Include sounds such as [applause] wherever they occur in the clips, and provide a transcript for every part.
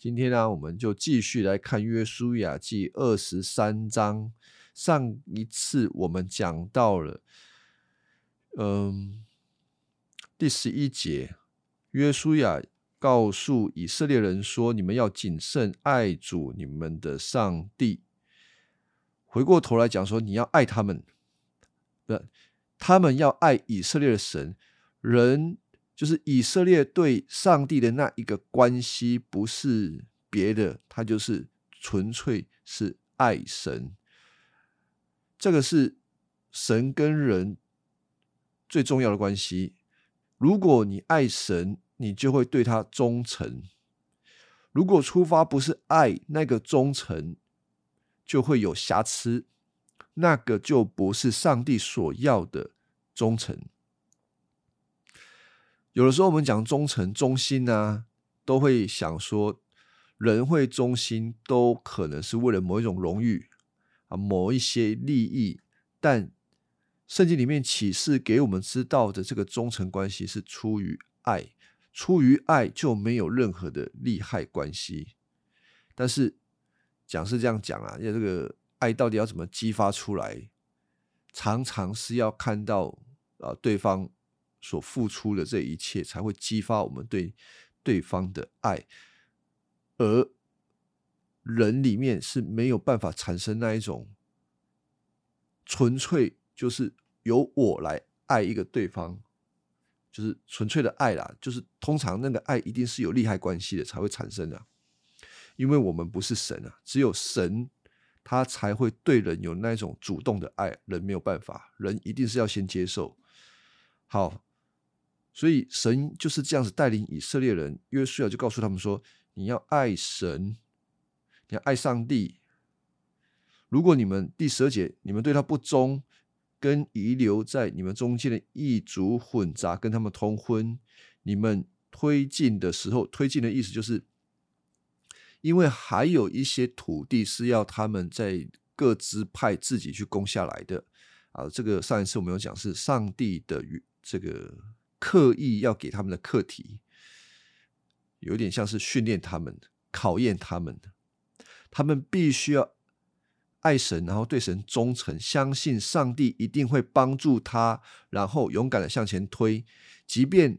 今天呢，我们就继续来看约书亚记二十三章。上一次我们讲到了，嗯，第十一节，约书亚告诉以色列人说：“你们要谨慎爱主你们的上帝。”回过头来讲说，你要爱他们，不，他们要爱以色列的神。人就是以色列对上帝的那一个关系，不是别的，他就是纯粹是爱神。这个是神跟人最重要的关系。如果你爱神，你就会对他忠诚；如果出发不是爱，那个忠诚就会有瑕疵，那个就不是上帝所要的忠诚。有的时候我们讲忠诚、忠心呢，都会想说，人会忠心，都可能是为了某一种荣誉。啊，某一些利益，但圣经里面启示给我们知道的这个忠诚关系是出于爱，出于爱就没有任何的利害关系。但是讲是这样讲啊，因为这个爱到底要怎么激发出来，常常是要看到啊对方所付出的这一切，才会激发我们对对方的爱，而。人里面是没有办法产生那一种纯粹，就是由我来爱一个对方，就是纯粹的爱啦。就是通常那个爱一定是有利害关系的才会产生的，因为我们不是神啊，只有神他才会对人有那种主动的爱，人没有办法，人一定是要先接受。好，所以神就是这样子带领以色列人，约书亚就告诉他们说：你要爱神。你要爱上帝。如果你们第十二节，你们对他不忠，跟遗留在你们中间的异族混杂，跟他们通婚，你们推进的时候，推进的意思就是，因为还有一些土地是要他们在各支派自己去攻下来的啊。这个上一次我们有讲，是上帝的这个刻意要给他们的课题，有点像是训练他们、考验他们。他们必须要爱神，然后对神忠诚，相信上帝一定会帮助他，然后勇敢的向前推。即便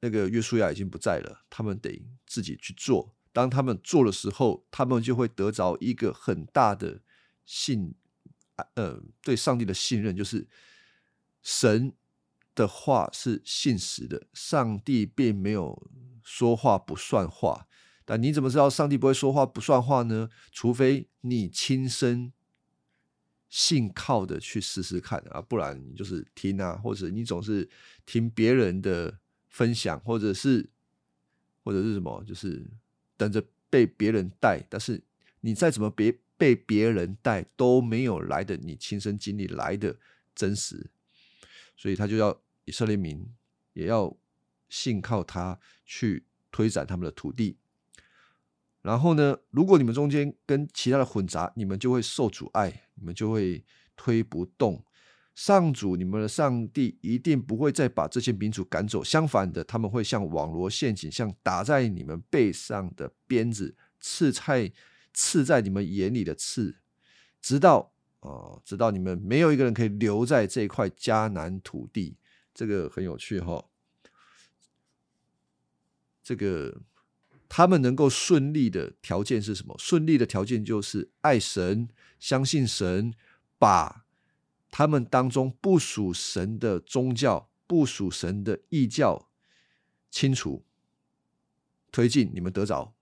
那个约书亚已经不在了，他们得自己去做。当他们做的时候，他们就会得着一个很大的信，呃，对上帝的信任，就是神的话是信实的，上帝并没有说话不算话。但你怎么知道上帝不会说话不算话呢？除非你亲身信靠的去试试看啊，不然你就是听啊，或者你总是听别人的分享，或者是或者是什么，就是等着被别人带。但是你再怎么别被别人带，都没有来的你亲身经历来的真实。所以他就要以色列民也要信靠他去推展他们的土地。然后呢？如果你们中间跟其他的混杂，你们就会受阻碍，你们就会推不动。上主，你们的上帝一定不会再把这些民族赶走，相反的，他们会像网罗陷阱，像打在你们背上的鞭子，刺在刺在你们眼里的刺，直到哦，直到你们没有一个人可以留在这块迦南土地。这个很有趣哈，这个。他们能够顺利的条件是什么？顺利的条件就是爱神、相信神，把他们当中不属神的宗教、不属神的异教清除、推进，你们得着。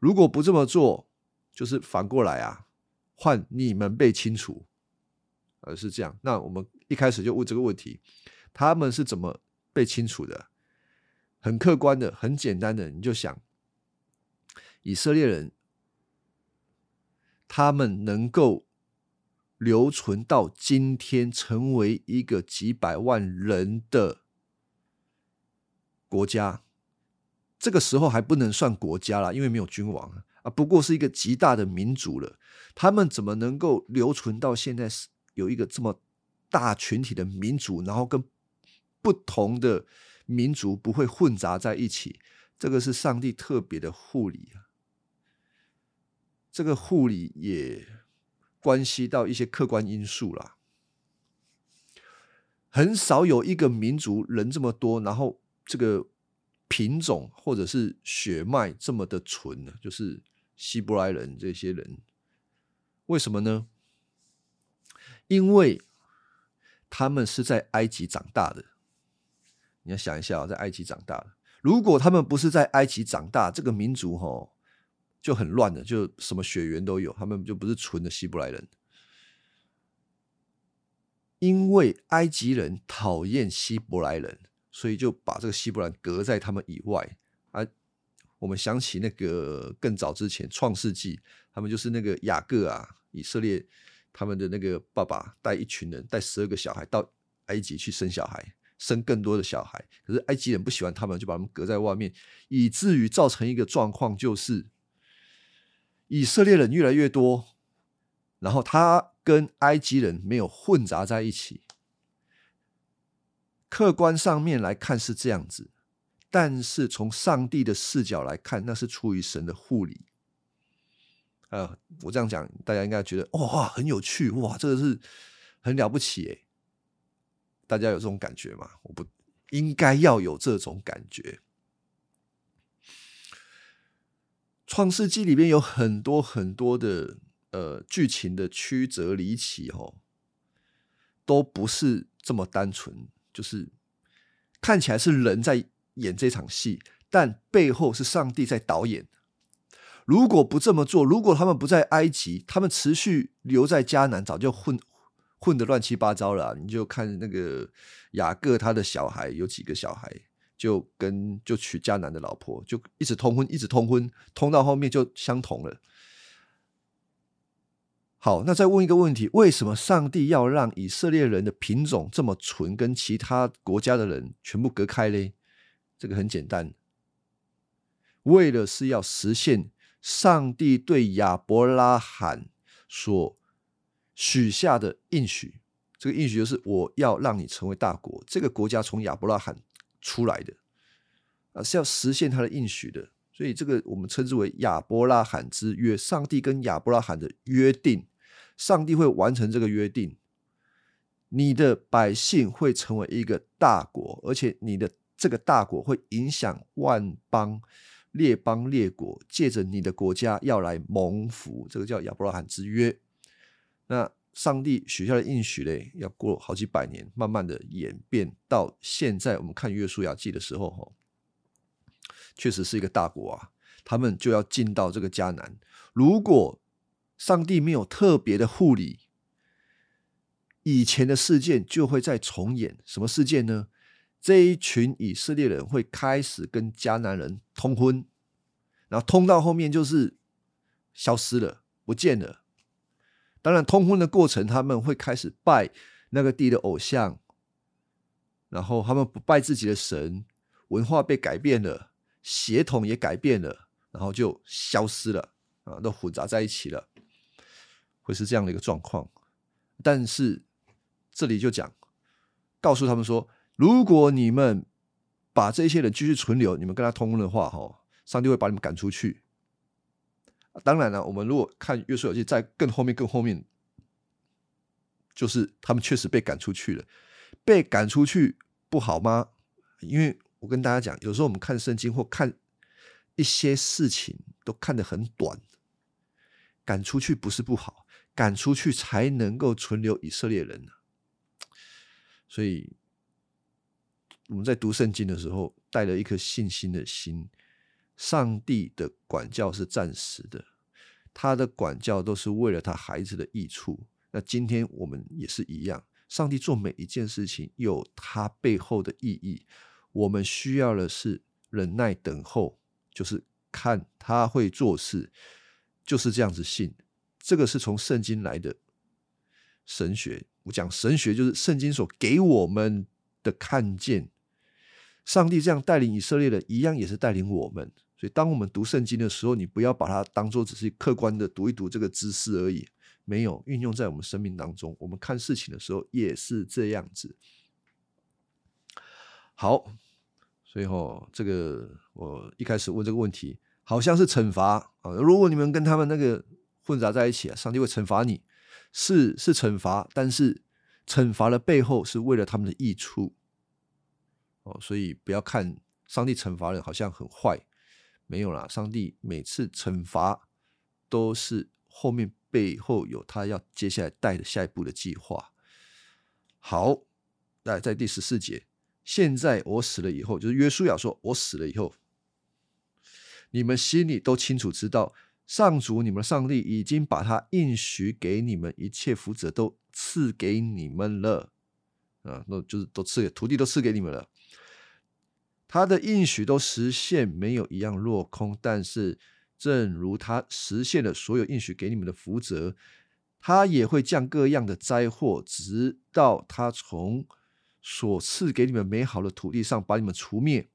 如果不这么做，就是反过来啊，换你们被清除，而是这样。那我们一开始就问这个问题：他们是怎么被清除的？很客观的、很简单的，你就想。以色列人，他们能够留存到今天，成为一个几百万人的国家。这个时候还不能算国家了，因为没有君王啊，不过是一个极大的民族了。他们怎么能够留存到现在，是有一个这么大群体的民族，然后跟不同的民族不会混杂在一起？这个是上帝特别的护理啊。这个护理也关系到一些客观因素啦。很少有一个民族人这么多，然后这个品种或者是血脉这么的纯呢，就是希伯来人这些人。为什么呢？因为他们是在埃及长大的。你要想一下，在埃及长大的，如果他们不是在埃及长大，这个民族哈就很乱的，就什么血缘都有，他们就不是纯的希伯来人。因为埃及人讨厌希伯来人，所以就把这个希伯来隔在他们以外。啊，我们想起那个更早之前创世纪，他们就是那个雅各啊，以色列他们的那个爸爸带一群人，带十二个小孩到埃及去生小孩。生更多的小孩，可是埃及人不喜欢他们，就把他们隔在外面，以至于造成一个状况，就是以色列人越来越多，然后他跟埃及人没有混杂在一起。客观上面来看是这样子，但是从上帝的视角来看，那是出于神的护理。呃，我这样讲，大家应该觉得哇，很有趣，哇，这个是很了不起诶。大家有这种感觉吗？我不应该要有这种感觉。创世纪里面有很多很多的呃剧情的曲折离奇，哦，都不是这么单纯，就是看起来是人在演这场戏，但背后是上帝在导演。如果不这么做，如果他们不在埃及，他们持续留在迦南，早就混。混的乱七八糟了，你就看那个雅各他的小孩有几个小孩，就跟就娶迦南的老婆，就一直通婚，一直通婚，通到后面就相同了。好，那再问一个问题：为什么上帝要让以色列人的品种这么纯，跟其他国家的人全部隔开嘞？这个很简单，为了是要实现上帝对亚伯拉罕所。许下的应许，这个应许就是我要让你成为大国。这个国家从亚伯拉罕出来的啊，是要实现他的应许的。所以这个我们称之为亚伯拉罕之约，上帝跟亚伯拉罕的约定，上帝会完成这个约定。你的百姓会成为一个大国，而且你的这个大国会影响万邦、列邦、列国，借着你的国家要来蒙福。这个叫亚伯拉罕之约。那上帝许下的应许嘞，要过好几百年，慢慢的演变到现在。我们看约书亚记的时候，哈，确实是一个大国啊，他们就要进到这个迦南。如果上帝没有特别的护理，以前的事件就会再重演。什么事件呢？这一群以色列人会开始跟迦南人通婚，然后通到后面就是消失了，不见了。当然，通婚的过程，他们会开始拜那个地的偶像，然后他们不拜自己的神，文化被改变了，血统也改变了，然后就消失了啊，都混杂在一起了，会是这样的一个状况。但是这里就讲，告诉他们说，如果你们把这些人继续存留，你们跟他通婚的话，哈，上帝会把你们赶出去。当然了，我们如果看《约书亚记》在更后面、更后面，就是他们确实被赶出去了。被赶出去不好吗？因为我跟大家讲，有时候我们看圣经或看一些事情都看得很短。赶出去不是不好，赶出去才能够存留以色列人。所以我们在读圣经的时候，带了一颗信心的心。上帝的管教是暂时的，他的管教都是为了他孩子的益处。那今天我们也是一样，上帝做每一件事情有他背后的意义。我们需要的是忍耐等候，就是看他会做事，就是这样子信。这个是从圣经来的神学。我讲神学，就是圣经所给我们的看见。上帝这样带领以色列人，一样也是带领我们。所以，当我们读圣经的时候，你不要把它当做只是客观的读一读这个知识而已，没有运用在我们生命当中。我们看事情的时候也是这样子。好，所以哈，这个我一开始问这个问题，好像是惩罚啊。如果你们跟他们那个混杂在一起啊，上帝会惩罚你，是是惩罚，但是惩罚的背后是为了他们的益处。哦，所以不要看上帝惩罚人好像很坏，没有啦，上帝每次惩罚都是后面背后有他要接下来带的下一步的计划。好，来在第十四节，现在我死了以后，就是约书亚说，我死了以后，你们心里都清楚知道，上主你们上帝已经把他应许给你们一切福泽都赐给你们了，啊，那就是都赐给土地都赐给你们了。他的应许都实现，没有一样落空。但是，正如他实现了所有应许给你们的福泽，他也会降各样的灾祸，直到他从所赐给你们美好的土地上把你们除灭。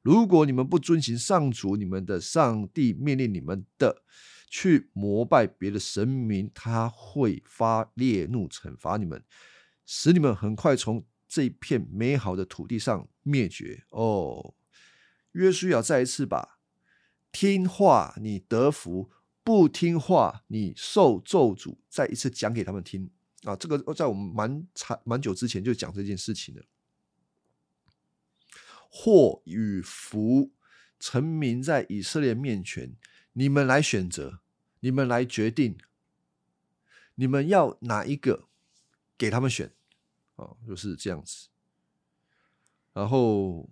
如果你们不遵行上主你们的上帝命令你们的，去膜拜别的神明，他会发烈怒惩罚你们，使你们很快从。这一片美好的土地上灭绝哦，约书亚再一次把听话你得福，不听话你受咒诅，再一次讲给他们听啊！这个在我们蛮长蛮久之前就讲这件事情了。祸与福成名在以色列面前，你们来选择，你们来决定，你们要哪一个给他们选。啊，就是这样子。然后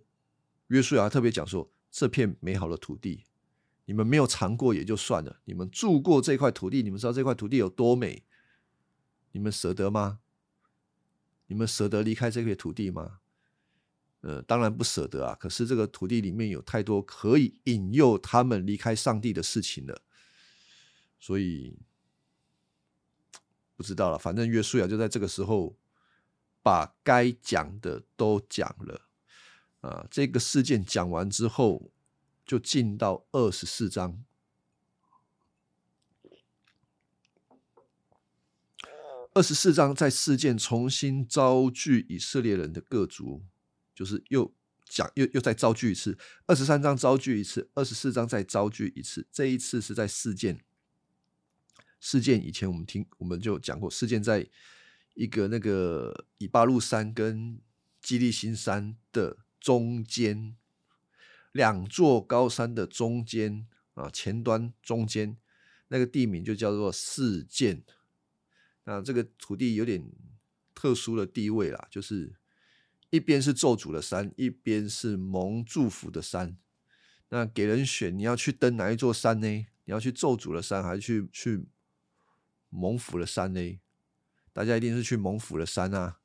约书亚特别讲说，这片美好的土地，你们没有尝过也就算了，你们住过这块土地，你们知道这块土地有多美，你们舍得吗？你们舍得离开这片土地吗？呃，当然不舍得啊。可是这个土地里面有太多可以引诱他们离开上帝的事情了，所以 [tsk] 不知道了。反正约书亚就在这个时候。把该讲的都讲了啊！这个事件讲完之后，就进到二十四章。二十四章在事件重新招聚以色列人的各族，就是又讲又又再招聚一次。二十三章招聚一次，二十四章再招聚一次。这一次是在事件事件以前，我们听我们就讲过事件在。一个那个以巴路山跟基利新山的中间，两座高山的中间啊，前端中间那个地名就叫做四涧。那这个土地有点特殊的地位啦，就是一边是咒诅的山，一边是蒙祝福的山。那给人选，你要去登哪一座山呢？你要去咒诅的山，还是去去蒙福的山呢？大家一定是去蒙福的山啊，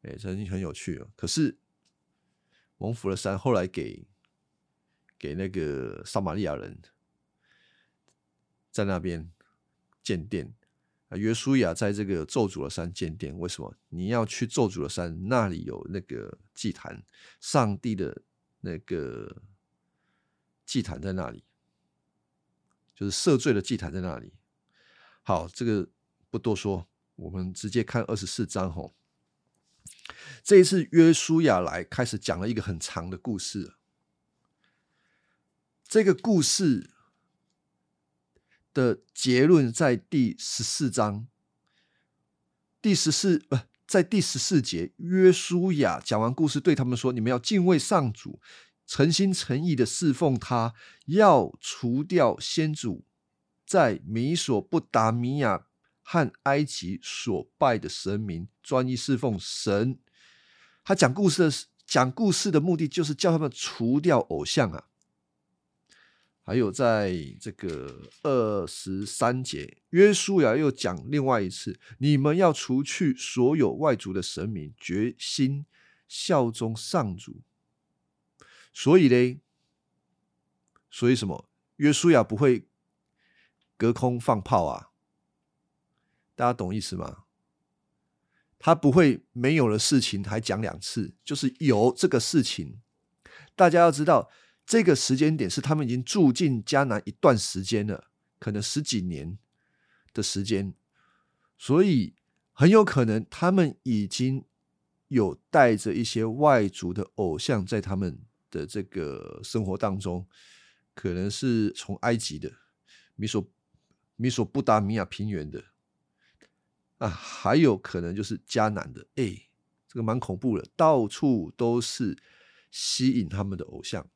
哎，曾经很有趣哦。可是蒙福的山后来给给那个撒玛利亚人在那边建殿啊，约书亚在这个咒诅的山建殿。为什么你要去咒诅的山？那里有那个祭坛，上帝的那个祭坛在那里，就是赦罪的祭坛在那里。好，这个不多说。我们直接看二十四章吼，这一次约书亚来开始讲了一个很长的故事。这个故事的结论在第十四章，第十四不在第十四节，约书亚讲完故事，对他们说：“你们要敬畏上主，诚心诚意的侍奉他，要除掉先祖在米索不达米亚。”和埃及所拜的神明专一侍奉神，他讲故事的讲故事的目的就是叫他们除掉偶像啊。还有在这个二十三节，约书亚又讲另外一次，你们要除去所有外族的神明，决心效忠上主。所以嘞，所以什么？约书亚不会隔空放炮啊。大家懂意思吗？他不会没有了事情还讲两次，就是有这个事情。大家要知道，这个时间点是他们已经住进迦南一段时间了，可能十几年的时间，所以很有可能他们已经有带着一些外族的偶像在他们的这个生活当中，可能是从埃及的米索米索布达米亚平原的啊，还有可能就是迦南的。哎，这个蛮恐怖的，到处都是吸引他们的偶像。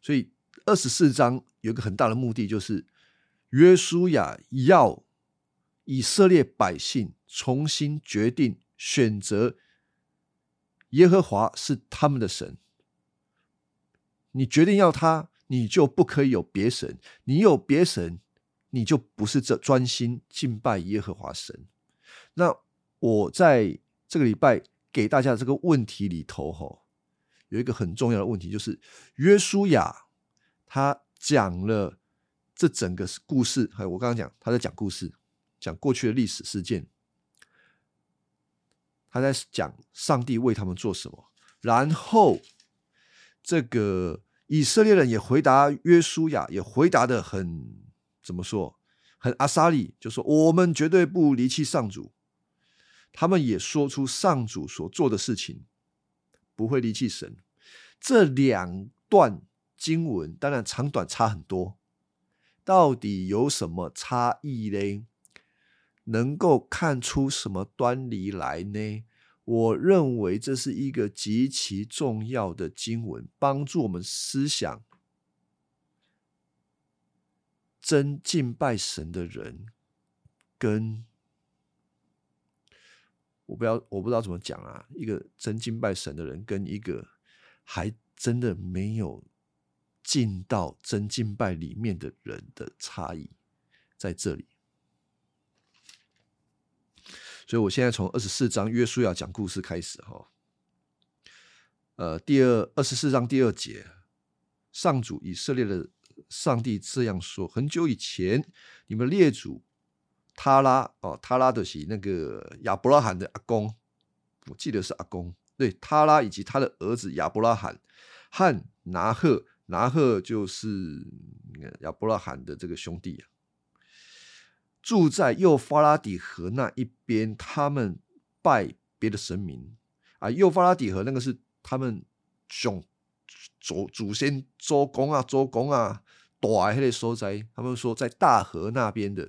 所以二十四章有一个很大的目的，就是约书亚要以色列百姓重新决定选择耶和华是他们的神。你决定要他。你就不可以有别神，你有别神，你就不是这专心敬拜耶和华神。那我在这个礼拜给大家这个问题里头，吼，有一个很重要的问题，就是约书亚他讲了这整个故事，还有我刚刚讲他在讲故事，讲过去的历史事件，他在讲上帝为他们做什么，然后这个。以色列人也回答约书亚，也回答的很怎么说？很阿萨利，就说我们绝对不离弃上主。他们也说出上主所做的事情，不会离弃神。这两段经文当然长短差很多，到底有什么差异呢？能够看出什么端倪来呢？我认为这是一个极其重要的经文，帮助我们思想真敬拜神的人，跟我不要我不知道怎么讲啊，一个真敬拜神的人，跟一个还真的没有进到真敬拜里面的人的差异在这里。所以，我现在从二十四章约书亚讲故事开始哈。呃，第二二十四章第二节，上主以色列的上帝这样说：很久以前，你们列祖他拉哦，他拉的是那个亚伯拉罕的阿公，我记得是阿公。对，他拉以及他的儿子亚伯拉罕和拿赫，拿赫就是亚伯拉罕的这个兄弟啊。住在幼发拉底河那一边，他们拜别的神明啊。幼发拉底河那个是他们祖祖祖先周公啊，周公啊，大迄个所在。他们说在大河那边的，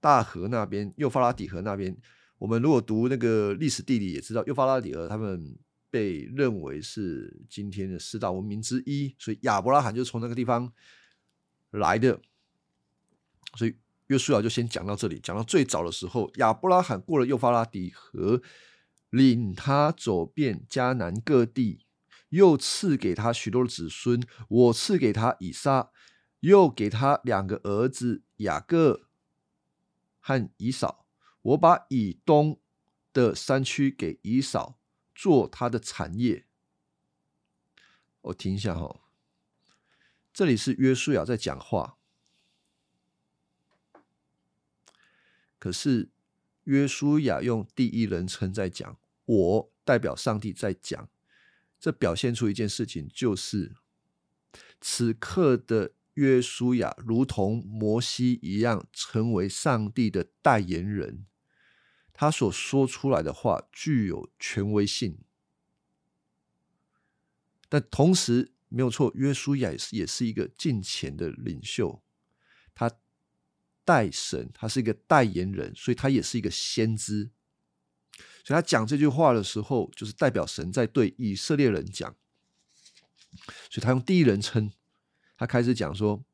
大河那边幼发拉底河那边。我们如果读那个历史地理，也知道幼发拉底河他们被认为是今天的四大文明之一，所以亚伯拉罕就从那个地方来的，所以。约书亚就先讲到这里，讲到最早的时候，亚伯拉罕过了幼发拉底河，领他走遍迦南各地，又赐给他许多的子孙。我赐给他以撒，又给他两个儿子雅各和以扫。我把以东的山区给以扫做他的产业。我听一下哈，这里是约书亚在讲话。可是约书亚用第一人称在讲，我代表上帝在讲，这表现出一件事情，就是此刻的约书亚如同摩西一样，成为上帝的代言人，他所说出来的话具有权威性。但同时没有错，约书亚也是也是一个近前的领袖，他。代神，他是一个代言人，所以他也是一个先知。所以他讲这句话的时候，就是代表神在对以色列人讲。所以他用第一人称，他开始讲说：“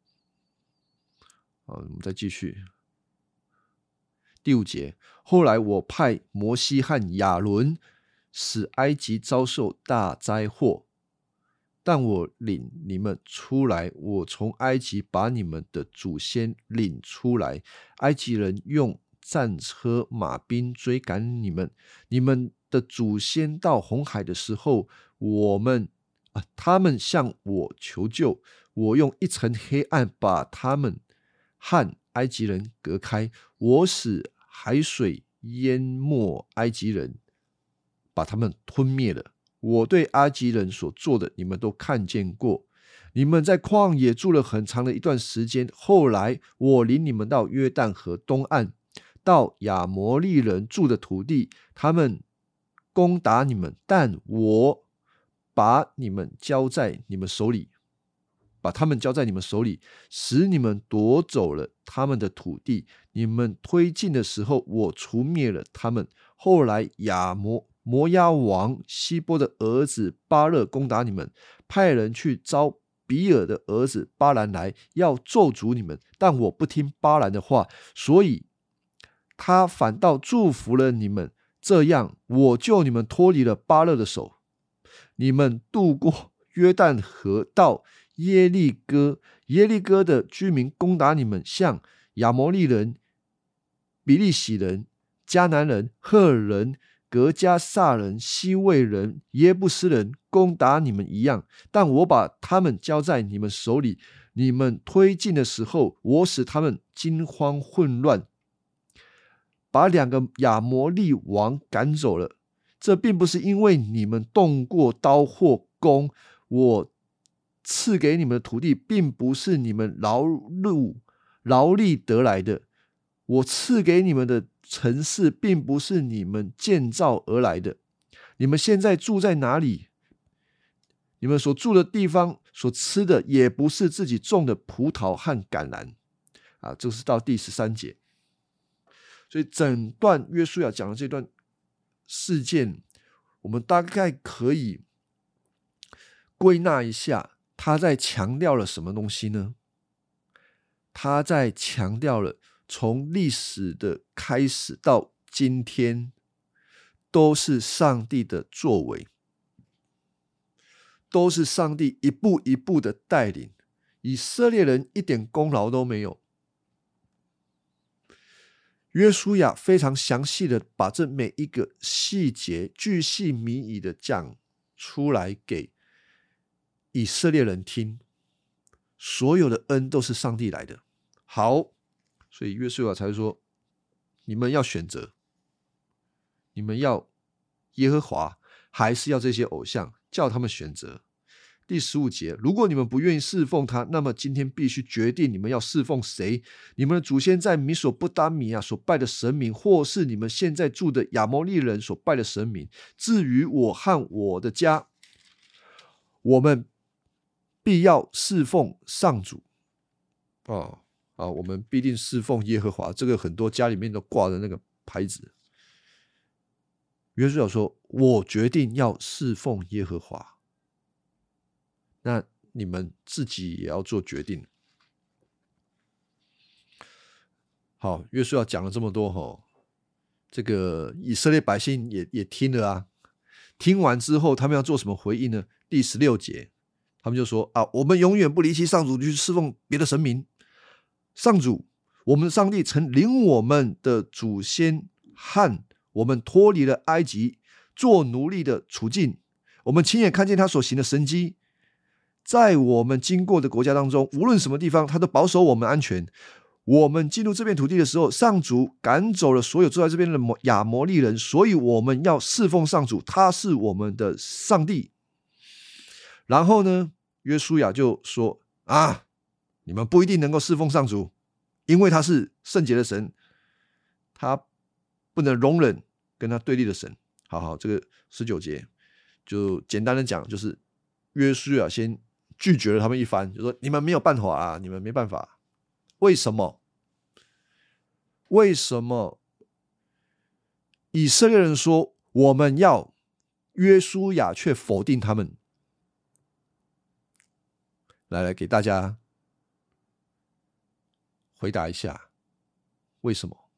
好，我们再继续第五节。后来我派摩西和亚伦，使埃及遭受大灾祸。”但我领你们出来，我从埃及把你们的祖先领出来。埃及人用战车、马兵追赶你们。你们的祖先到红海的时候，我们啊，他们向我求救。我用一层黑暗把他们和埃及人隔开。我使海水淹没埃及人，把他们吞灭了。我对埃及人所做的，你们都看见过。你们在旷野住了很长的一段时间，后来我领你们到约旦河东岸，到亚摩利人住的土地，他们攻打你们，但我把你们交在你们手里。把他们交在你们手里，使你们夺走了他们的土地。你们推进的时候，我除灭了他们。后来亚摩摩押王希波的儿子巴勒攻打你们，派人去招比尔的儿子巴兰来，要咒诅你们。但我不听巴兰的话，所以他反倒祝福了你们。这样，我救你们脱离了巴勒的手，你们渡过约旦河到。耶利哥，耶利哥的居民攻打你们，像亚摩利人、比利洗人、迦南人、赫人、格加萨人、西魏人、耶布斯人攻打你们一样。但我把他们交在你们手里，你们推进的时候，我使他们惊慌混乱，把两个亚摩利王赶走了。这并不是因为你们动过刀或弓，我。赐给你们的土地，并不是你们劳碌劳力得来的；我赐给你们的城市，并不是你们建造而来的。你们现在住在哪里？你们所住的地方所吃的，也不是自己种的葡萄和橄榄。啊，这是到第十三节。所以整段约书亚讲的这段事件，我们大概可以归纳一下。他在强调了什么东西呢？他在强调了从历史的开始到今天，都是上帝的作为，都是上帝一步一步的带领，以色列人一点功劳都没有。约书亚非常详细的把这每一个细节巨细靡遗的讲出来给。以色列人听，所有的恩都是上帝来的。好，所以约书亚才说：你们要选择，你们要耶和华，还是要这些偶像？叫他们选择。第十五节，如果你们不愿意侍奉他，那么今天必须决定你们要侍奉谁。你们的祖先在米索不达米亚所拜的神明，或是你们现在住的亚摩利人所拜的神明。至于我和我的家，我们。必要侍奉上主，哦啊，我们必定侍奉耶和华。这个很多家里面都挂着那个牌子。约书亚说：“我决定要侍奉耶和华。”那你们自己也要做决定。好，约书亚讲了这么多，哈，这个以色列百姓也也听了啊。听完之后，他们要做什么回应呢？第十六节。他们就说：“啊，我们永远不离弃上主，去侍奉别的神明。上主，我们的上帝曾领我们的祖先汉，我们脱离了埃及做奴隶的处境。我们亲眼看见他所行的神迹，在我们经过的国家当中，无论什么地方，他都保守我们安全。我们进入这片土地的时候，上主赶走了所有住在这边的摩亚摩利人，所以我们要侍奉上主，他是我们的上帝。”然后呢，约书亚就说：“啊，你们不一定能够侍奉上主，因为他是圣洁的神，他不能容忍跟他对立的神。”好好，这个十九节就简单的讲，就是约书亚先拒绝了他们一番，就说：“你们没有办法啊，你们没办法。为什么？为什么以色列人说我们要约书亚，却否定他们？”来来，给大家回答一下，为什么？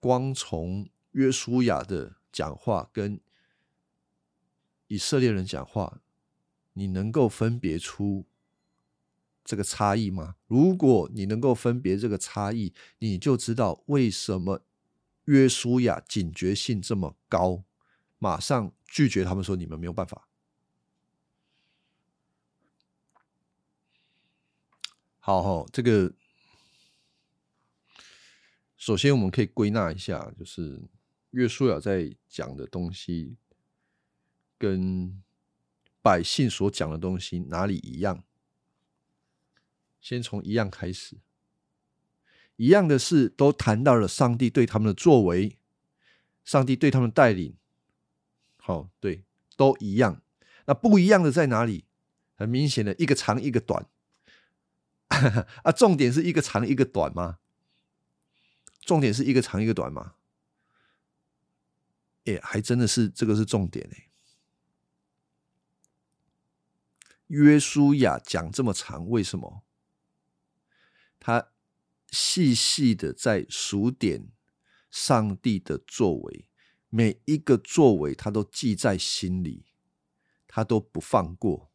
光从约书亚的讲话跟以色列人讲话，你能够分别出这个差异吗？如果你能够分别这个差异，你就知道为什么约书亚警觉性这么高，马上拒绝他们说：“你们没有办法。”好好，这个首先我们可以归纳一下，就是约书亚在讲的东西跟百姓所讲的东西哪里一样？先从一样开始，一样的事都谈到了上帝对他们的作为，上帝对他们带领。好，对，都一样。那不一样的在哪里？很明显的，一个长一个短。[laughs] 啊，重点是一个长一个短吗？重点是一个长一个短吗？哎，还真的是这个是重点哎。约书亚讲这么长，为什么？他细细的在数点上帝的作为，每一个作为他都记在心里，他都不放过。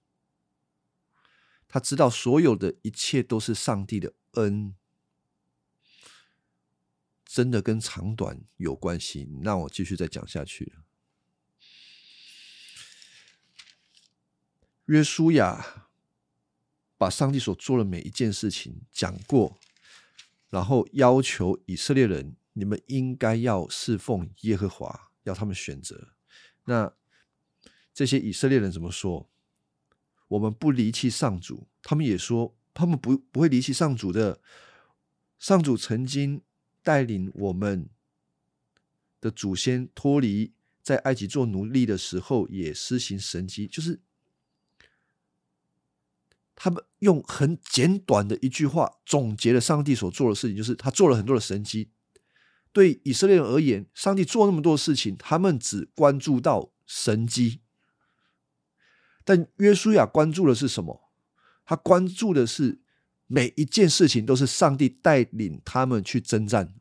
他知道所有的一切都是上帝的恩，真的跟长短有关系。那我继续再讲下去。约书亚把上帝所做的每一件事情讲过，然后要求以色列人：你们应该要侍奉耶和华，要他们选择。那这些以色列人怎么说？我们不离弃上主，他们也说他们不不会离弃上主的。上主曾经带领我们的祖先脱离在埃及做奴隶的时候，也施行神迹，就是他们用很简短的一句话总结了上帝所做的事情，就是他做了很多的神迹。对以色列人而言，上帝做那么多事情，他们只关注到神迹。但约书亚关注的是什么？他关注的是每一件事情都是上帝带领他们去征战，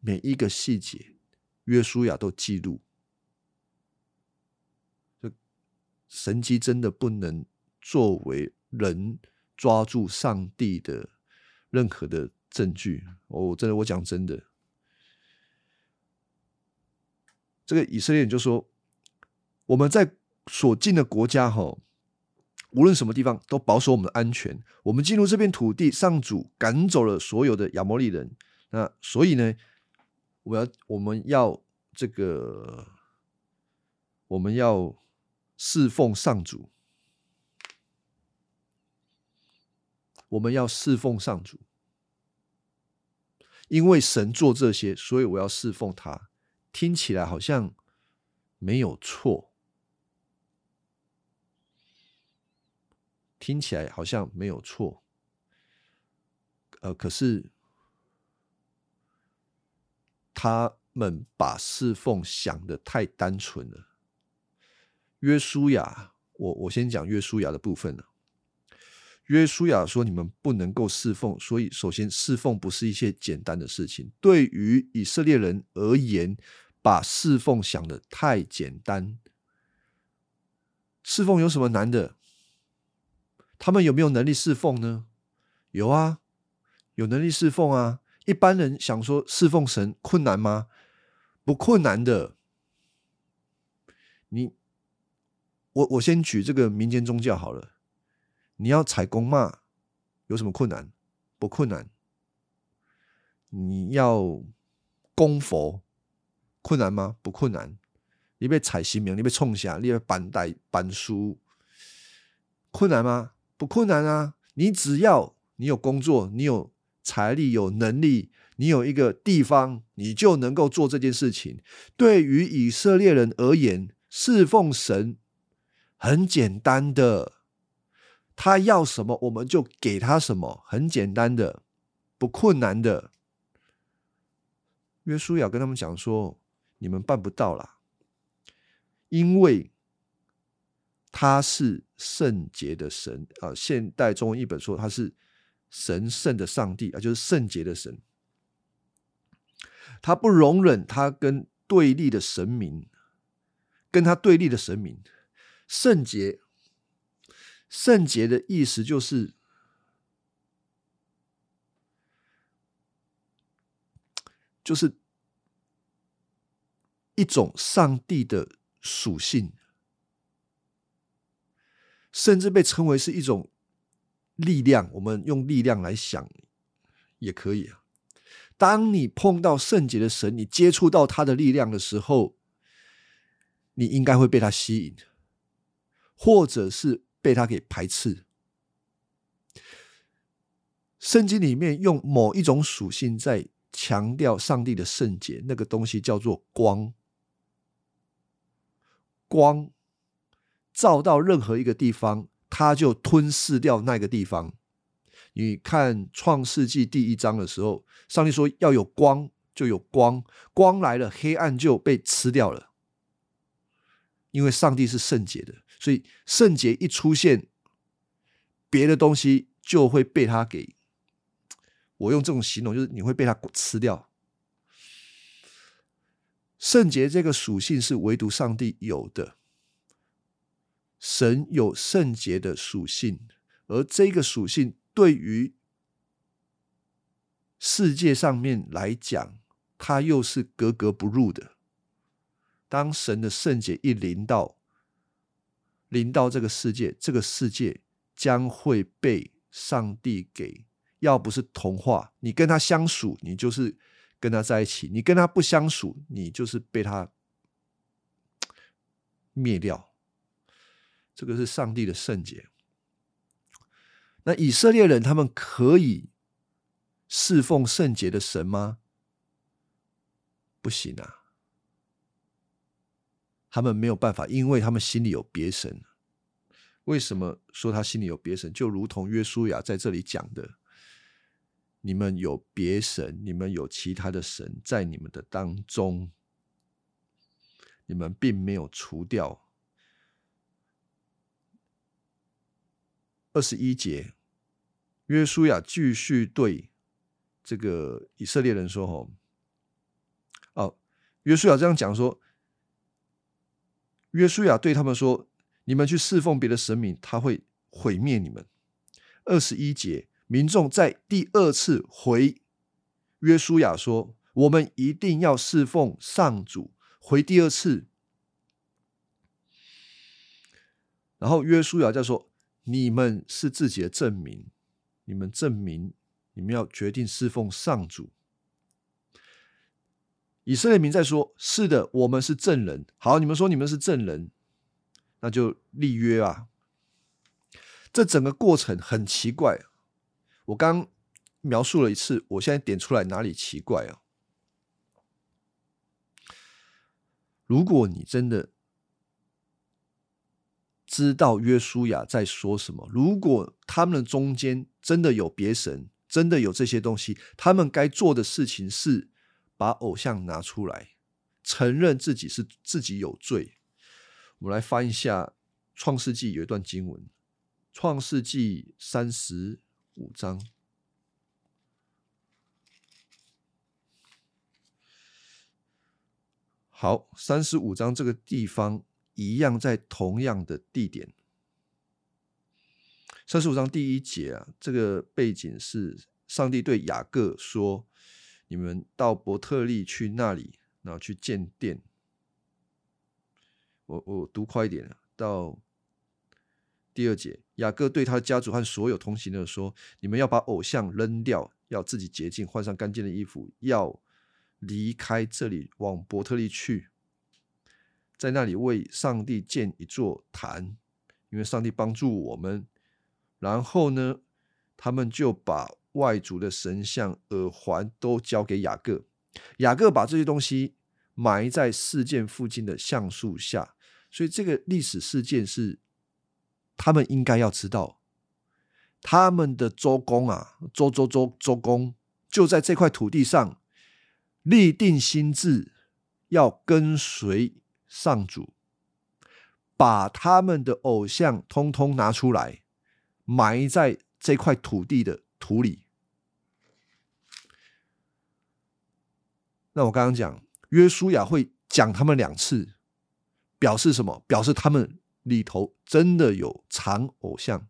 每一个细节，约书亚都记录。这神机真的不能作为人抓住上帝的任何的证据。哦，真的，我讲真的，这个以色列就说，我们在。所进的国家，哈，无论什么地方都保守我们的安全。我们进入这片土地，上主赶走了所有的亚摩利人。那所以呢，我要我们要这个，我们要侍奉上主，我们要侍奉上主，因为神做这些，所以我要侍奉他。听起来好像没有错。听起来好像没有错，呃，可是他们把侍奉想的太单纯了。约书亚，我我先讲约书亚的部分了。约书亚说：“你们不能够侍奉，所以首先侍奉不是一些简单的事情。对于以色列人而言，把侍奉想的太简单。侍奉有什么难的？”他们有没有能力侍奉呢？有啊，有能力侍奉啊。一般人想说侍奉神困难吗？不困难的。你，我我先举这个民间宗教好了。你要采公骂，有什么困难？不困难。你要供佛，困难吗？不困难。你被采新名，你被冲下，你被板带板书，困难吗？不困难啊！你只要你有工作，你有财力，有能力，你有一个地方，你就能够做这件事情。对于以色列人而言，侍奉神很简单的，他要什么我们就给他什么，很简单的，不困难的。约书亚跟他们讲说：“你们办不到啦，因为。”他是圣洁的神啊！现代中文一本说他是神圣的上帝啊，就是圣洁的神。他不容忍他跟对立的神明，跟他对立的神明。圣洁，圣洁的意思就是，就是一种上帝的属性。甚至被称为是一种力量，我们用力量来想也可以啊。当你碰到圣洁的神，你接触到他的力量的时候，你应该会被他吸引，或者是被他给排斥。圣经里面用某一种属性在强调上帝的圣洁，那个东西叫做光，光。照到任何一个地方，他就吞噬掉那个地方。你看《创世纪》第一章的时候，上帝说要有光，就有光，光来了，黑暗就被吃掉了。因为上帝是圣洁的，所以圣洁一出现，别的东西就会被他给。我用这种形容，就是你会被他吃掉。圣洁这个属性是唯独上帝有的，神有圣洁的属性，而这个属性。对于世界上面来讲，它又是格格不入的。当神的圣洁一临到，临到这个世界，这个世界将会被上帝给。要不是同化，你跟他相属，你就是跟他在一起；你跟他不相属，你就是被他灭掉。这个是上帝的圣洁。那以色列人他们可以侍奉圣洁的神吗？不行啊，他们没有办法，因为他们心里有别神。为什么说他心里有别神？就如同约书亚在这里讲的：“你们有别神，你们有其他的神在你们的当中，你们并没有除掉。”二十一节，约书亚继续对这个以色列人说：“吼，哦，约书亚这样讲说，约书亚对他们说：你们去侍奉别的神明，他会毁灭你们。”二十一节，民众在第二次回约书亚说：“我们一定要侍奉上主。”回第二次，然后约书亚就说。你们是自己的证明，你们证明你们要决定侍奉上主。以色列民在说：“是的，我们是证人。”好，你们说你们是证人，那就立约啊。这整个过程很奇怪，我刚描述了一次，我现在点出来哪里奇怪啊？如果你真的。知道约书亚在说什么。如果他们中间真的有别神，真的有这些东西，他们该做的事情是把偶像拿出来，承认自己是自己有罪。我们来翻一下《创世纪》有一段经文，《创世纪》三十五章。好，三十五章这个地方。一样在同样的地点。三十五章第一节啊，这个背景是上帝对雅各说：“你们到伯特利去那里，然后去建殿。”我我读快一点到第二节，雅各对他的家族和所有同行的说：“你们要把偶像扔掉，要自己洁净，换上干净的衣服，要离开这里，往伯特利去。”在那里为上帝建一座坛，因为上帝帮助我们。然后呢，他们就把外族的神像、耳环都交给雅各。雅各把这些东西埋在事件附近的橡树下。所以这个历史事件是他们应该要知道。他们的周公啊，周周周周公就在这块土地上立定心志，要跟随。上主把他们的偶像通通拿出来，埋在这块土地的土里。那我刚刚讲，约书亚会讲他们两次，表示什么？表示他们里头真的有藏偶像。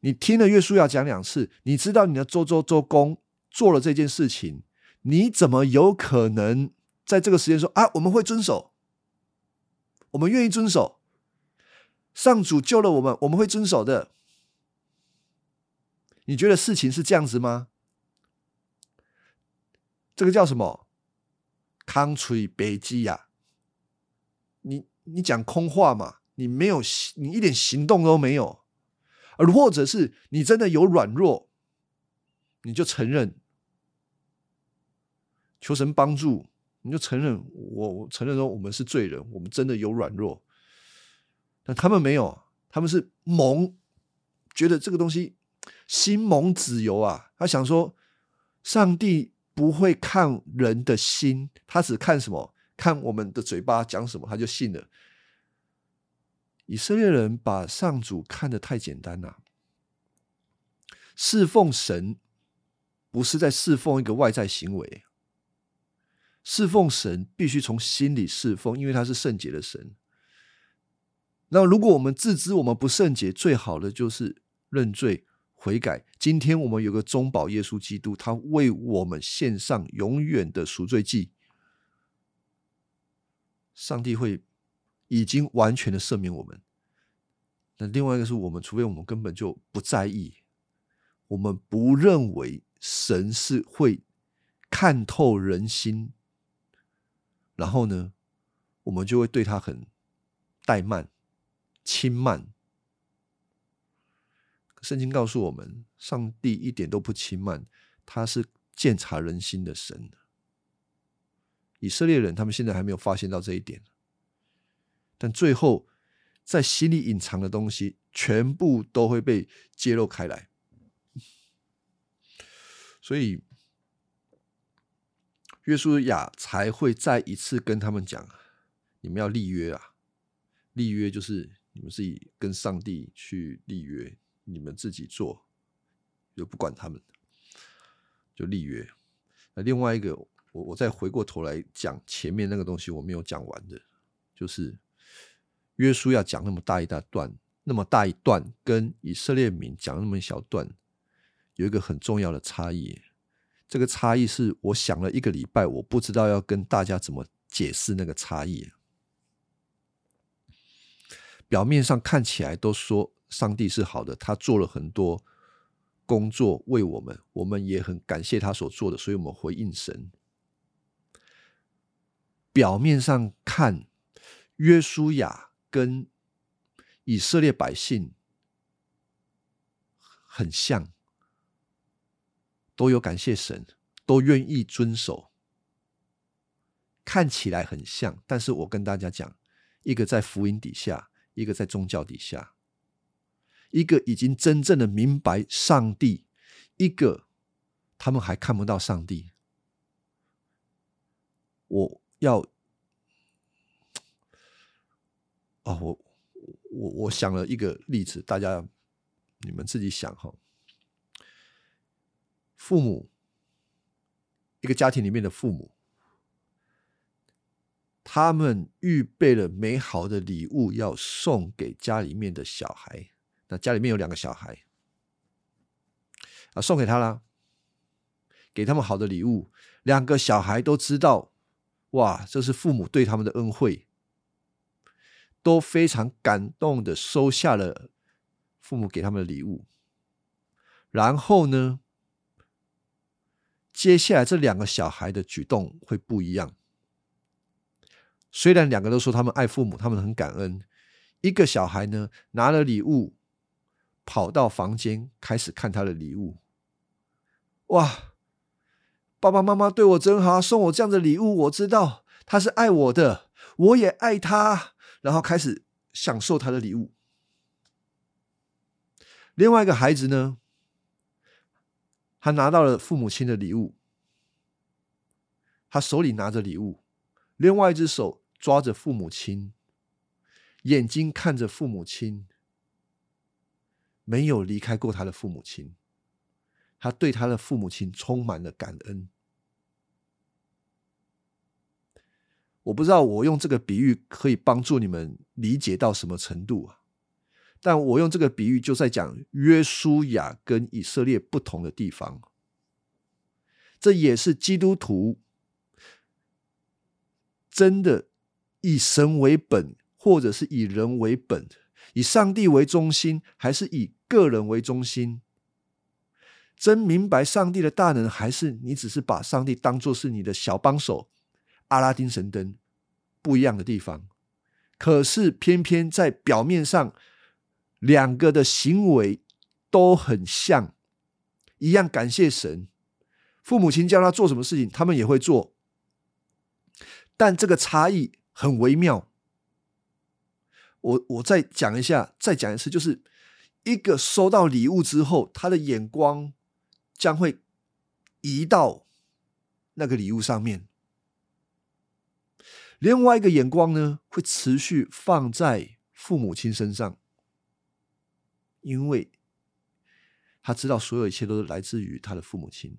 你听了约书亚讲两次，你知道你的周周周公做了这件事情，你怎么有可能？在这个时间说啊，我们会遵守，我们愿意遵守。上主救了我们，我们会遵守的。你觉得事情是这样子吗？这个叫什么？country 北极呀？你你讲空话嘛？你没有，你一点行动都没有，而或者是你真的有软弱，你就承认，求神帮助。你就承认，我承认说我们是罪人，我们真的有软弱，但他们没有，他们是蒙，觉得这个东西心蒙子油啊。他想说，上帝不会看人的心，他只看什么？看我们的嘴巴讲什么，他就信了。以色列人把上主看得太简单了，侍奉神不是在侍奉一个外在行为，侍奉神必须从心里侍奉，因为他是圣洁的神。那如果我们自知我们不圣洁，最好的就是认罪悔改。今天我们有个中保耶稣基督，他为我们献上永远的赎罪祭，上帝会已经完全的赦免我们。那另外一个是我们，除非我们根本就不在意，我们不认为神是会看透人心，然后呢，我们就会对他很怠慢。轻慢，圣经告诉我们，上帝一点都不轻慢，他是鉴察人心的神。以色列人他们现在还没有发现到这一点，但最后在心里隐藏的东西，全部都会被揭露开来。所以，约书亚才会再一次跟他们讲：你们要立约啊！立约就是。你们自己跟上帝去立约，你们自己做，就不管他们，就立约。那另外一个，我我再回过头来讲前面那个东西，我没有讲完的，就是约书要讲那么大一大段，那么大一段，跟以色列民讲那么一小段，有一个很重要的差异。这个差异是我想了一个礼拜，我不知道要跟大家怎么解释那个差异。表面上看起来都说上帝是好的，他做了很多工作为我们，我们也很感谢他所做的，所以我们回应神。表面上看，约书亚跟以色列百姓很像，都有感谢神，都愿意遵守，看起来很像。但是我跟大家讲，一个在福音底下。一个在宗教底下，一个已经真正的明白上帝，一个他们还看不到上帝。我要，哦，我我我想了一个例子，大家你们自己想哈。父母，一个家庭里面的父母。他们预备了美好的礼物要送给家里面的小孩。那家里面有两个小孩，啊，送给他了，给他们好的礼物。两个小孩都知道，哇，这是父母对他们的恩惠，都非常感动的收下了父母给他们的礼物。然后呢，接下来这两个小孩的举动会不一样。虽然两个都说他们爱父母，他们很感恩。一个小孩呢，拿了礼物，跑到房间开始看他的礼物。哇，爸爸妈妈对我真好，送我这样的礼物，我知道他是爱我的，我也爱他。然后开始享受他的礼物。另外一个孩子呢，他拿到了父母亲的礼物，他手里拿着礼物。另外一只手抓着父母亲，眼睛看着父母亲，没有离开过他的父母亲，他对他的父母亲充满了感恩。我不知道我用这个比喻可以帮助你们理解到什么程度啊？但我用这个比喻就在讲约书亚跟以色列不同的地方，这也是基督徒。真的以神为本，或者是以人为本，以上帝为中心，还是以个人为中心？真明白上帝的大能，还是你只是把上帝当做是你的小帮手？阿拉丁神灯不一样的地方，可是偏偏在表面上，两个的行为都很像，一样感谢神。父母亲叫他做什么事情，他们也会做。但这个差异很微妙。我我再讲一下，再讲一次，就是一个收到礼物之后，他的眼光将会移到那个礼物上面；另外一个眼光呢，会持续放在父母亲身上，因为他知道所有一切都是来自于他的父母亲。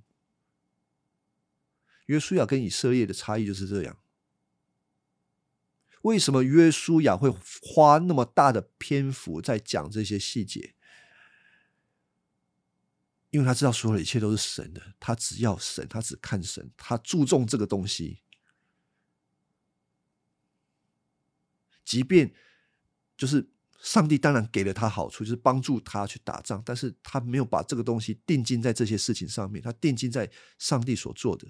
约书亚跟以色列的差异就是这样。为什么约书亚会花那么大的篇幅在讲这些细节？因为他知道所有的一切都是神的，他只要神，他只看神，他注重这个东西。即便就是上帝当然给了他好处，就是帮助他去打仗，但是他没有把这个东西定睛在这些事情上面，他定睛在上帝所做的。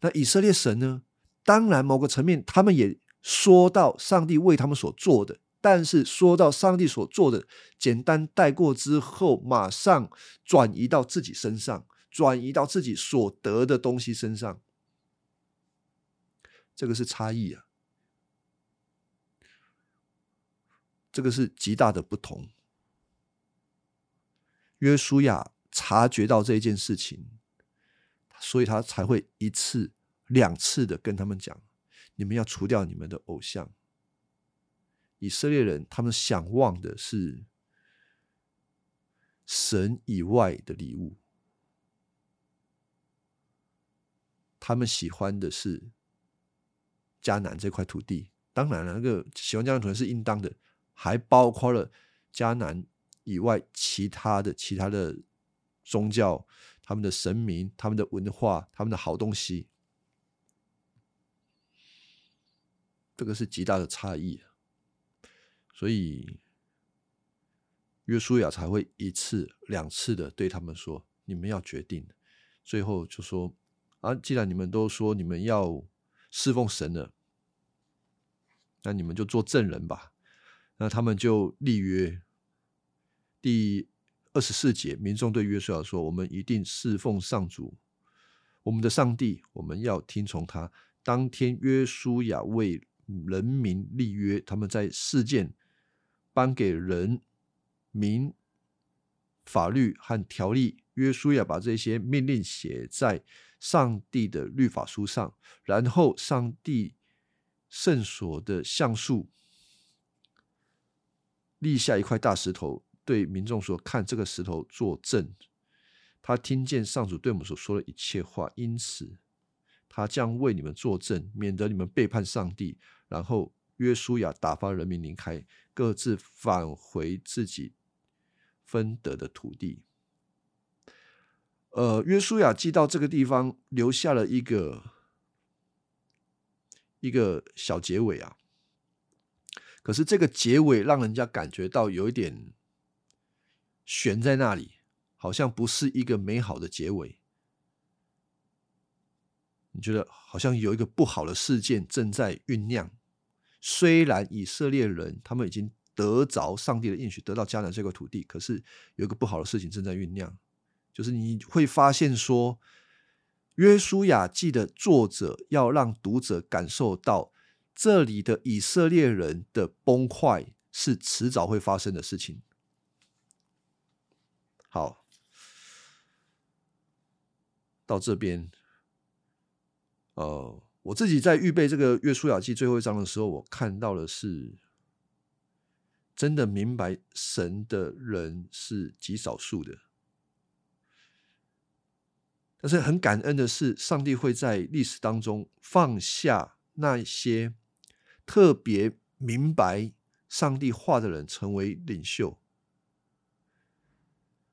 那以色列神呢？当然，某个层面，他们也。说到上帝为他们所做的，但是说到上帝所做的，简单带过之后，马上转移到自己身上，转移到自己所得的东西身上，这个是差异啊，这个是极大的不同。约书亚察觉到这一件事情，所以他才会一次、两次的跟他们讲。你们要除掉你们的偶像。以色列人他们想望的是神以外的礼物，他们喜欢的是迦南这块土地。当然了，那个喜欢迦南土地是应当的，还包括了迦南以外其他的其他的宗教、他们的神明、他们的文化、他们的好东西。这个是极大的差异啊，所以约书亚才会一次两次的对他们说：“你们要决定。”最后就说：“啊，既然你们都说你们要侍奉神了，那你们就做证人吧。”那他们就立约。第二十四节，民众对约书亚说：“我们一定侍奉上主，我们的上帝，我们要听从他。”当天，约书亚为人民立约，他们在事件颁给人民法律和条例约书亚把这些命令写在上帝的律法书上，然后上帝圣所的橡树立下一块大石头，对民众说：“看这个石头作证，他听见上主对我们所说的一切话，因此他将为你们作证，免得你们背叛上帝。”然后约书亚打发人民离开，各自返回自己分得的土地。呃，约书亚寄到这个地方，留下了一个一个小结尾啊。可是这个结尾让人家感觉到有一点悬在那里，好像不是一个美好的结尾。你觉得好像有一个不好的事件正在酝酿。虽然以色列人他们已经得着上帝的应许，得到迦南这块土地，可是有一个不好的事情正在酝酿，就是你会发现说，约书亚记的作者要让读者感受到，这里的以色列人的崩坏是迟早会发生的事情。好，到这边。呃，我自己在预备这个《约书亚记》最后一章的时候，我看到的是，真的明白神的人是极少数的，但是很感恩的是，上帝会在历史当中放下那些特别明白上帝话的人成为领袖。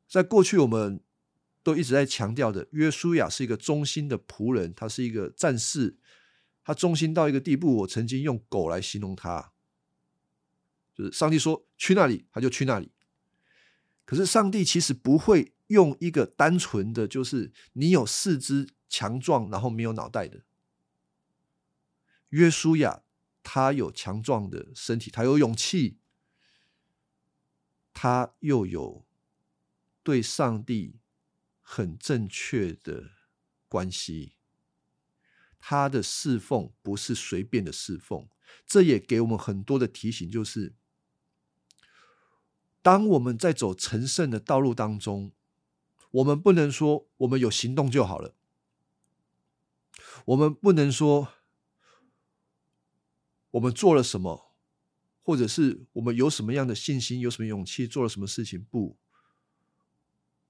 在过去，我们。都一直在强调的，约书亚是一个忠心的仆人，他是一个战士，他忠心到一个地步，我曾经用狗来形容他，就是上帝说去那里，他就去那里。可是上帝其实不会用一个单纯的就是你有四肢强壮，然后没有脑袋的约书亚，他有强壮的身体，他有勇气，他又有对上帝。很正确的关系，他的侍奉不是随便的侍奉，这也给我们很多的提醒，就是当我们在走成圣的道路当中，我们不能说我们有行动就好了，我们不能说我们做了什么，或者是我们有什么样的信心、有什么勇气做了什么事情。不，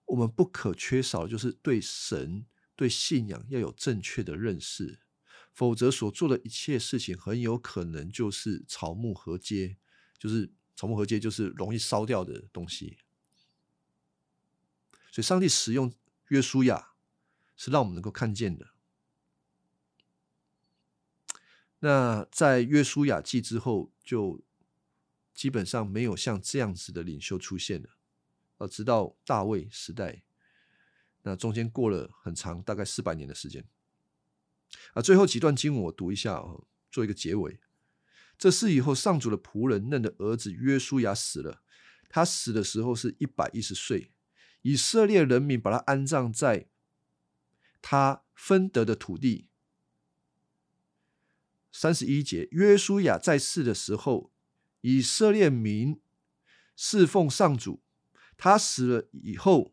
我们不可缺少就是对神、对信仰要有正确的认识，否则所做的一切事情很有可能就是草木合接，就是。草木合接就是容易烧掉的东西，所以上帝使用约书亚是让我们能够看见的。那在约书亚记之后，就基本上没有像这样子的领袖出现了。呃，直到大卫时代，那中间过了很长，大概四百年的时间。啊，最后几段经文我读一下哦，做一个结尾。这事以后，上主的仆人嫩的儿子约书亚死了。他死的时候是一百一十岁。以色列人民把他安葬在他分得的土地。三十一节，约书亚在世的时候，以色列民侍奉上主。他死了以后，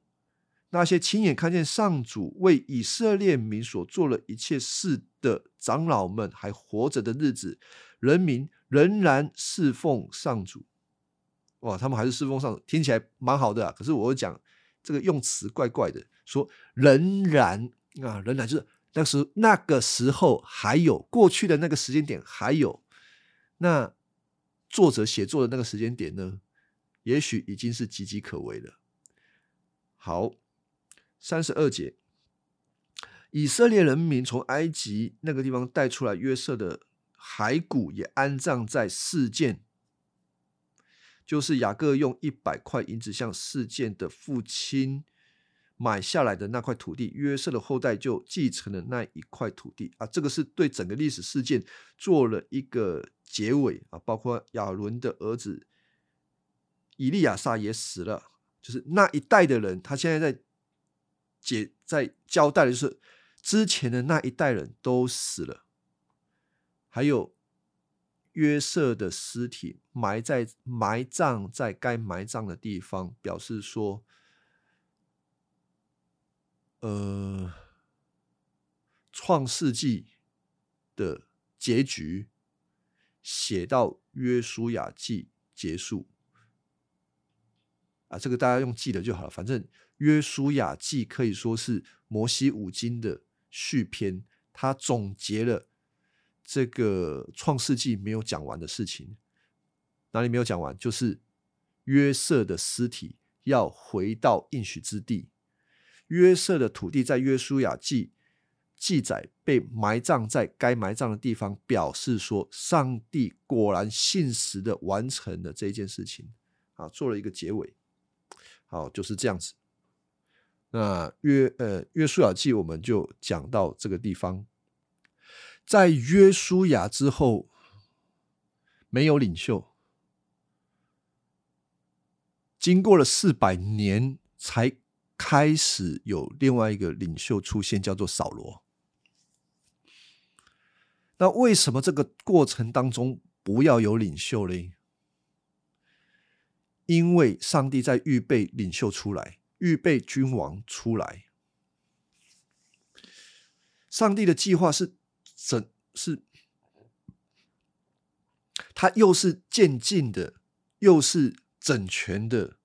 那些亲眼看见上主为以色列民所做了一切事的长老们还活着的日子，人民。仍然侍奉上主，哇！他们还是侍奉上主，听起来蛮好的啊。可是我讲这个用词怪怪的，说仍然啊，仍然就是那时那个时候还有过去的那个时间点还有，那作者写作的那个时间点呢，也许已经是岌岌可危了。好，三十二节，以色列人民从埃及那个地方带出来约瑟的。骸骨也安葬在事件，就是雅各用一百块银子向事件的父亲买下来的那块土地，约瑟的后代就继承了那一块土地啊。这个是对整个历史事件做了一个结尾啊。包括亚伦的儿子以利亚撒也死了，就是那一代的人，他现在在解在交代的是之前的那一代人都死了。还有约瑟的尸体埋在埋葬在该埋葬的地方，表示说，呃，创世纪的结局写到约书亚记结束啊，这个大家用记得就好了。反正约书亚记可以说是摩西五经的续篇，它总结了。这个创世纪没有讲完的事情，哪里没有讲完？就是约瑟的尸体要回到应许之地，约瑟的土地在约书亚记记载被埋葬在该埋葬的地方，表示说上帝果然信实的完成了这件事情啊，做了一个结尾。好，就是这样子。那约呃约书亚记我们就讲到这个地方。在约书亚之后，没有领袖。经过了四百年，才开始有另外一个领袖出现，叫做扫罗。那为什么这个过程当中不要有领袖嘞？因为上帝在预备领袖出来，预备君王出来。上帝的计划是。整是，他又是渐进的，又是整全的。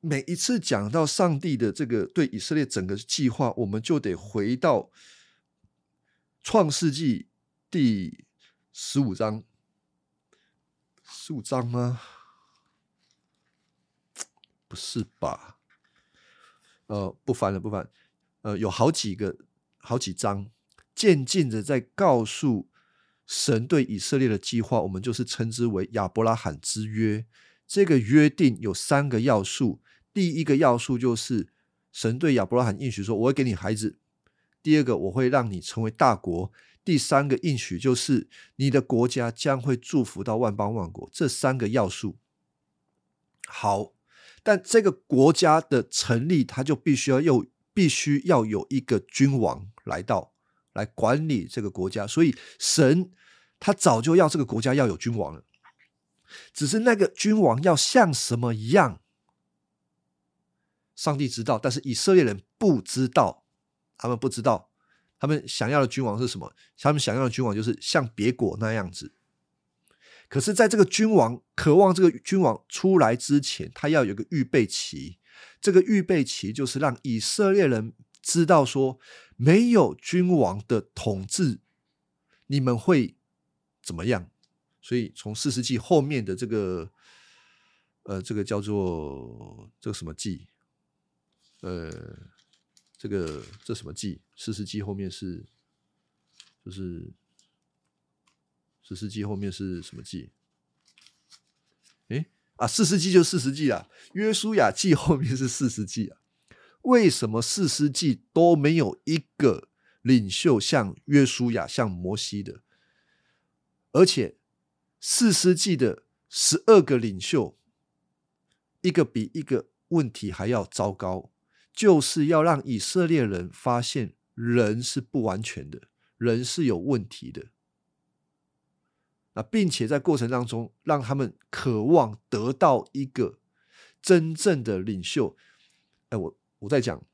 每一次讲到上帝的这个对以色列整个计划，我们就得回到创世纪第十五章，十五章吗？不是吧？呃，不翻了，不翻。呃，有好几个，好几章。渐进的在告诉神对以色列的计划，我们就是称之为亚伯拉罕之约。这个约定有三个要素，第一个要素就是神对亚伯拉罕应许说：“我会给你孩子。”第二个，我会让你成为大国。第三个应许就是你的国家将会祝福到万邦万国。这三个要素好，但这个国家的成立，它就必须要有，必须要有一个君王来到。来管理这个国家，所以神他早就要这个国家要有君王了。只是那个君王要像什么一样，上帝知道，但是以色列人不知道，他们不知道，他们想要的君王是什么？他们想要的君王就是像别国那样子。可是，在这个君王渴望这个君王出来之前，他要有个预备期。这个预备期就是让以色列人知道说，没有君王的统治，你们会怎么样？所以，从四世纪后面的这个，呃，这个叫做这个什么纪？呃，这个这什么纪？四世纪后面是，就是。四世纪后面是什么纪？哎啊，四世纪就四世纪啊。约书亚记后面是四世纪啊。为什么四世纪都没有一个领袖像约书亚、像摩西的？而且四世纪的十二个领袖，一个比一个问题还要糟糕，就是要让以色列人发现人是不完全的，人是有问题的。啊，并且在过程当中，让他们渴望得到一个真正的领袖。哎，我我在讲，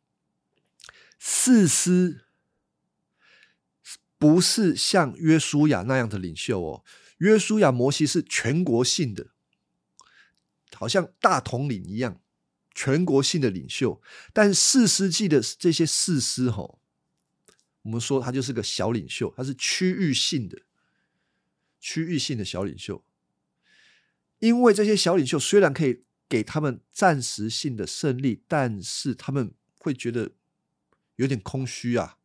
四师不是像约书亚那样的领袖哦。约书亚、摩西是全国性的，好像大统领一样，全国性的领袖。但四世纪的这些四师，吼，我们说他就是个小领袖，他是区域性的。区域性的小领袖，因为这些小领袖虽然可以给他们暂时性的胜利，但是他们会觉得有点空虚啊。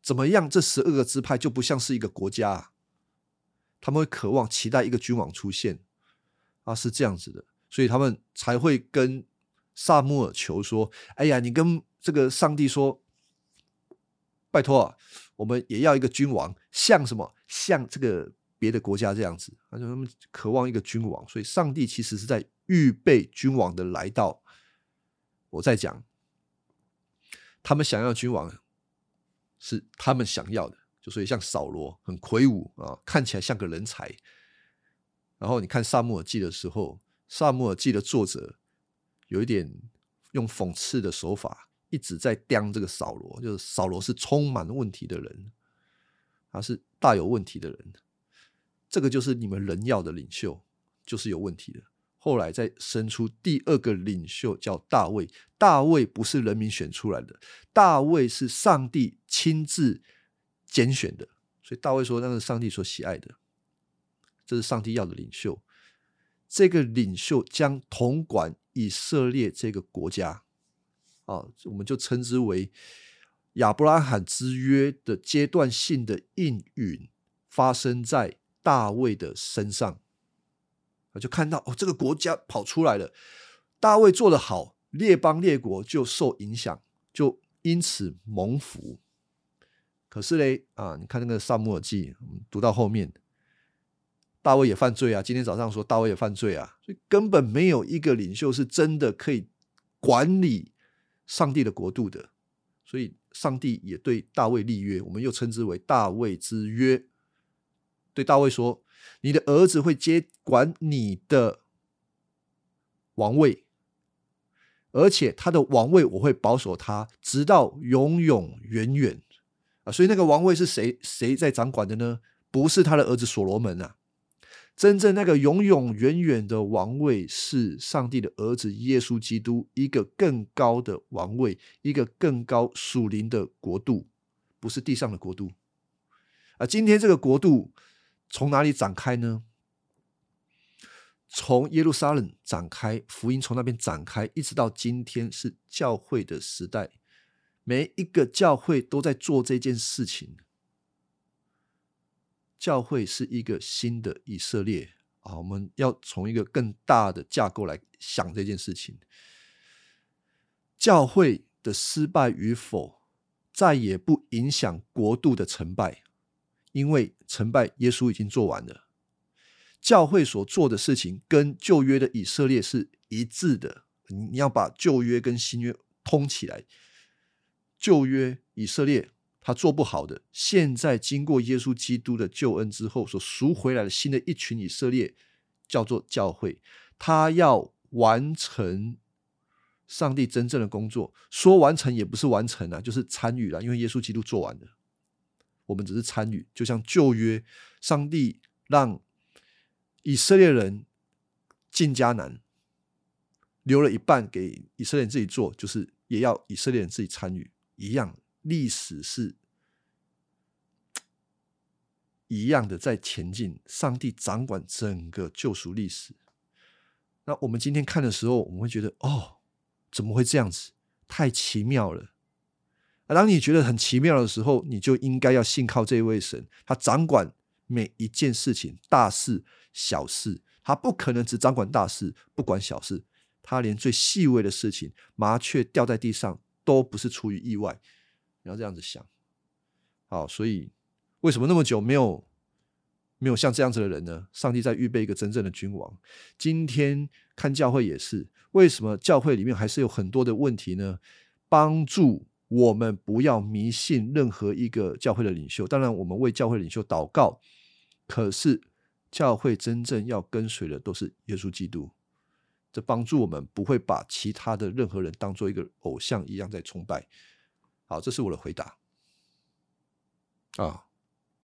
怎么样？这十二个支派就不像是一个国家，啊，他们会渴望期待一个君王出现啊，是这样子的，所以他们才会跟萨穆尔求说：“哎呀，你跟这个上帝说，拜托啊，我们也要一个君王，像什么？像这个。”别的国家这样子，他说他们渴望一个君王，所以上帝其实是在预备君王的来到。我在讲，他们想要君王是他们想要的，就所以像扫罗很魁梧啊，看起来像个人才。然后你看萨穆尔记的时候，萨穆尔记的作者有一点用讽刺的手法，一直在刁这个扫罗，就是扫罗是充满问题的人，他是大有问题的人。这个就是你们人要的领袖，就是有问题的。后来再生出第二个领袖，叫大卫。大卫不是人民选出来的，大卫是上帝亲自拣选的。所以大卫说，那是上帝所喜爱的，这是上帝要的领袖。这个领袖将统管以色列这个国家，啊，我们就称之为亚伯拉罕之约的阶段性的应允，发生在。大卫的身上，就看到哦，这个国家跑出来了。大卫做得好，列邦列国就受影响，就因此蒙福。可是嘞，啊，你看那个萨姆尔记，读到后面，大卫也犯罪啊。今天早上说大卫也犯罪啊，所以根本没有一个领袖是真的可以管理上帝的国度的。所以上帝也对大卫立约，我们又称之为大卫之约。对大卫说：“你的儿子会接管你的王位，而且他的王位我会保守他，直到永永远远啊！所以那个王位是谁谁在掌管的呢？不是他的儿子所罗门啊！真正那个永永远远的王位是上帝的儿子耶稣基督，一个更高的王位，一个更高属灵的国度，不是地上的国度啊！今天这个国度。”从哪里展开呢？从耶路撒冷展开，福音从那边展开，一直到今天是教会的时代。每一个教会都在做这件事情。教会是一个新的以色列啊！我们要从一个更大的架构来想这件事情。教会的失败与否，再也不影响国度的成败。因为成败，耶稣已经做完了。教会所做的事情跟旧约的以色列是一致的。你要把旧约跟新约通起来。旧约以色列他做不好的，现在经过耶稣基督的救恩之后所赎回来的新的一群以色列，叫做教会，他要完成上帝真正的工作。说完成也不是完成啊，就是参与了，因为耶稣基督做完了，我们只是参与。就像旧约，上帝让以色列人进迦南，留了一半给以色列人自己做，就是也要以色列人自己参与一样。历史是。一样的在前进，上帝掌管整个救赎历史。那我们今天看的时候，我们会觉得哦，怎么会这样子？太奇妙了！当你觉得很奇妙的时候，你就应该要信靠这位神，他掌管每一件事情，大事小事，他不可能只掌管大事，不管小事。他连最细微的事情，麻雀掉在地上，都不是出于意外。你要这样子想，好，所以。为什么那么久没有没有像这样子的人呢？上帝在预备一个真正的君王。今天看教会也是，为什么教会里面还是有很多的问题呢？帮助我们不要迷信任何一个教会的领袖。当然，我们为教会领袖祷告，可是教会真正要跟随的都是耶稣基督。这帮助我们不会把其他的任何人当做一个偶像一样在崇拜。好，这是我的回答。啊。